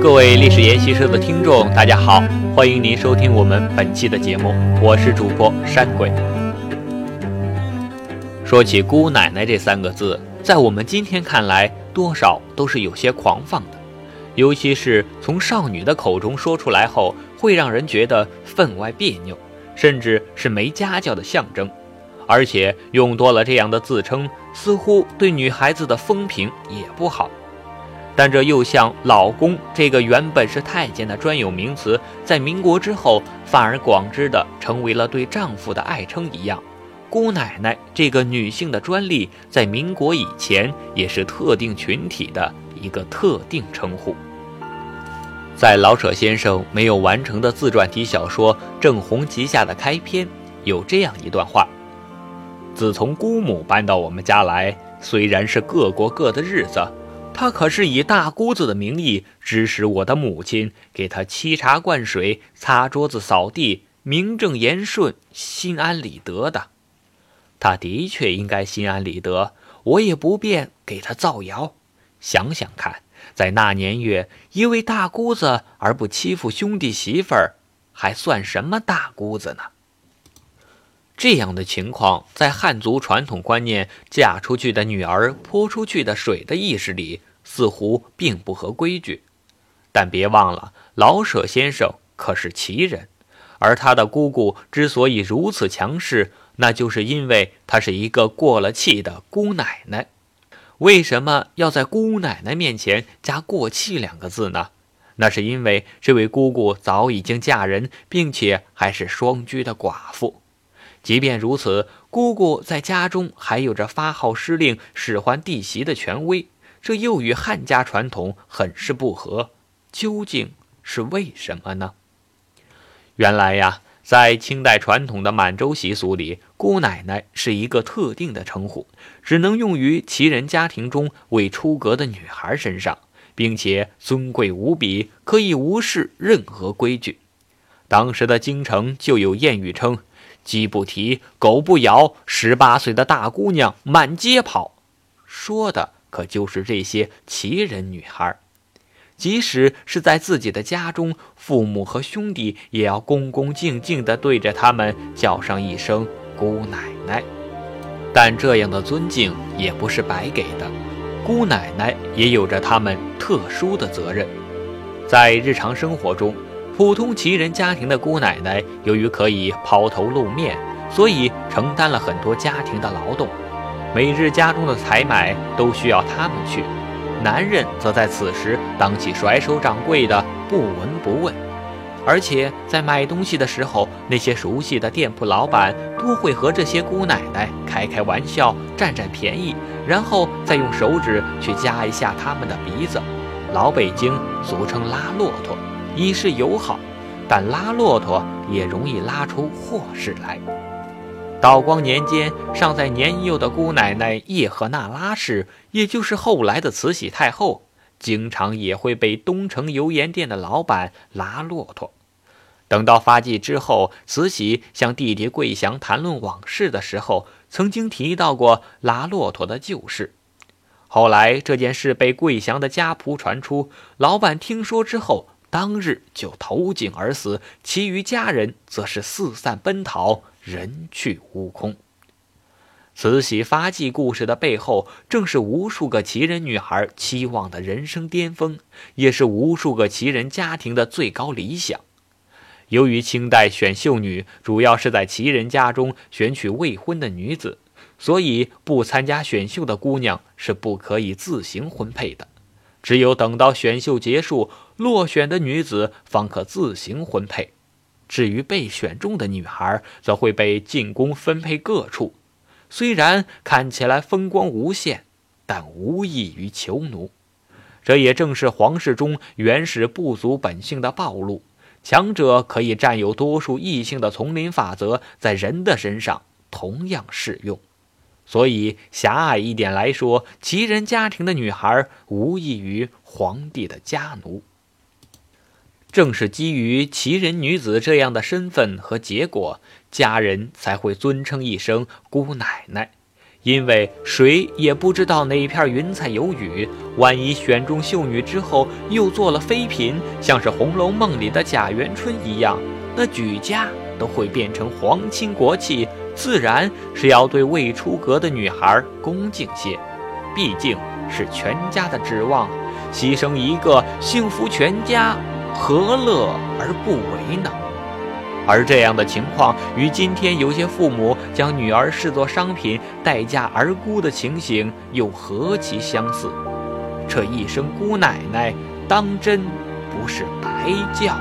各位历史研习社的听众，大家好，欢迎您收听我们本期的节目，我是主播山鬼。说起姑奶奶这三个字，在我们今天看来，多少都是有些狂放的，尤其是从少女的口中说出来后，会让人觉得分外别扭，甚至是没家教的象征。而且用多了这样的自称，似乎对女孩子的风评也不好。但这又像“老公”这个原本是太监的专有名词，在民国之后反而广之的成为了对丈夫的爱称一样。姑奶奶这个女性的专利，在民国以前也是特定群体的一个特定称呼。在老舍先生没有完成的自传体小说《正红旗下》的开篇，有这样一段话：自从姑母搬到我们家来，虽然是各过各的日子，她可是以大姑子的名义指使我的母亲给她沏茶灌水、擦桌子扫地，名正言顺、心安理得的。他的确应该心安理得，我也不便给他造谣。想想看，在那年月，一位大姑子而不欺负兄弟媳妇儿，还算什么大姑子呢？这样的情况，在汉族传统观念“嫁出去的女儿泼出去的水”的意识里，似乎并不合规矩。但别忘了，老舍先生可是奇人，而他的姑姑之所以如此强势。那就是因为她是一个过了气的姑奶奶。为什么要在姑奶奶面前加“过气”两个字呢？那是因为这位姑姑早已经嫁人，并且还是双居的寡妇。即便如此，姑姑在家中还有着发号施令、使唤弟媳的权威，这又与汉家传统很是不合。究竟是为什么呢？原来呀。在清代传统的满洲习俗里，姑奶奶是一个特定的称呼，只能用于旗人家庭中未出阁的女孩身上，并且尊贵无比，可以无视任何规矩。当时的京城就有谚语称：“鸡不啼，狗不咬，十八岁的大姑娘满街跑。”说的可就是这些奇人女孩。即使是在自己的家中，父母和兄弟也要恭恭敬敬地对着他们叫上一声“姑奶奶”。但这样的尊敬也不是白给的，姑奶奶也有着他们特殊的责任。在日常生活中，普通旗人家庭的姑奶奶由于可以抛头露面，所以承担了很多家庭的劳动，每日家中的采买都需要他们去。男人则在此时当起甩手掌柜的，不闻不问。而且在买东西的时候，那些熟悉的店铺老板都会和这些姑奶奶开开玩笑，占占便宜，然后再用手指去夹一下他们的鼻子。老北京俗称拉骆驼，以示友好，但拉骆驼也容易拉出祸事来。道光年间，尚在年幼的姑奶奶叶赫那拉氏，也就是后来的慈禧太后，经常也会被东城油盐店的老板拉骆驼。等到发迹之后，慈禧向弟弟桂祥谈论往事的时候，曾经提到过拉骆驼的旧事。后来这件事被桂祥的家仆传出，老板听说之后，当日就投井而死，其余家人则是四散奔逃。人去屋空。慈禧发迹故事的背后，正是无数个旗人女孩期望的人生巅峰，也是无数个旗人家庭的最高理想。由于清代选秀女主要是在旗人家中选取未婚的女子，所以不参加选秀的姑娘是不可以自行婚配的，只有等到选秀结束，落选的女子方可自行婚配。至于被选中的女孩，则会被进宫分配各处。虽然看起来风光无限，但无异于囚奴。这也正是皇室中原始不足本性的暴露。强者可以占有多数异性的丛林法则，在人的身上同样适用。所以，狭隘一点来说，旗人家庭的女孩无异于皇帝的家奴。正是基于奇人女子这样的身份和结果，家人才会尊称一声姑奶奶，因为谁也不知道哪片云彩有雨，万一选中秀女之后又做了妃嫔，像是《红楼梦》里的贾元春一样，那举家都会变成皇亲国戚，自然是要对未出阁的女孩恭敬些，毕竟是全家的指望，牺牲一个幸福全家，何乐而不为呢？而这样的情况与今天有些父母将女儿视作商品待价而沽的情形又何其相似？这一声姑奶奶，当真不是白叫。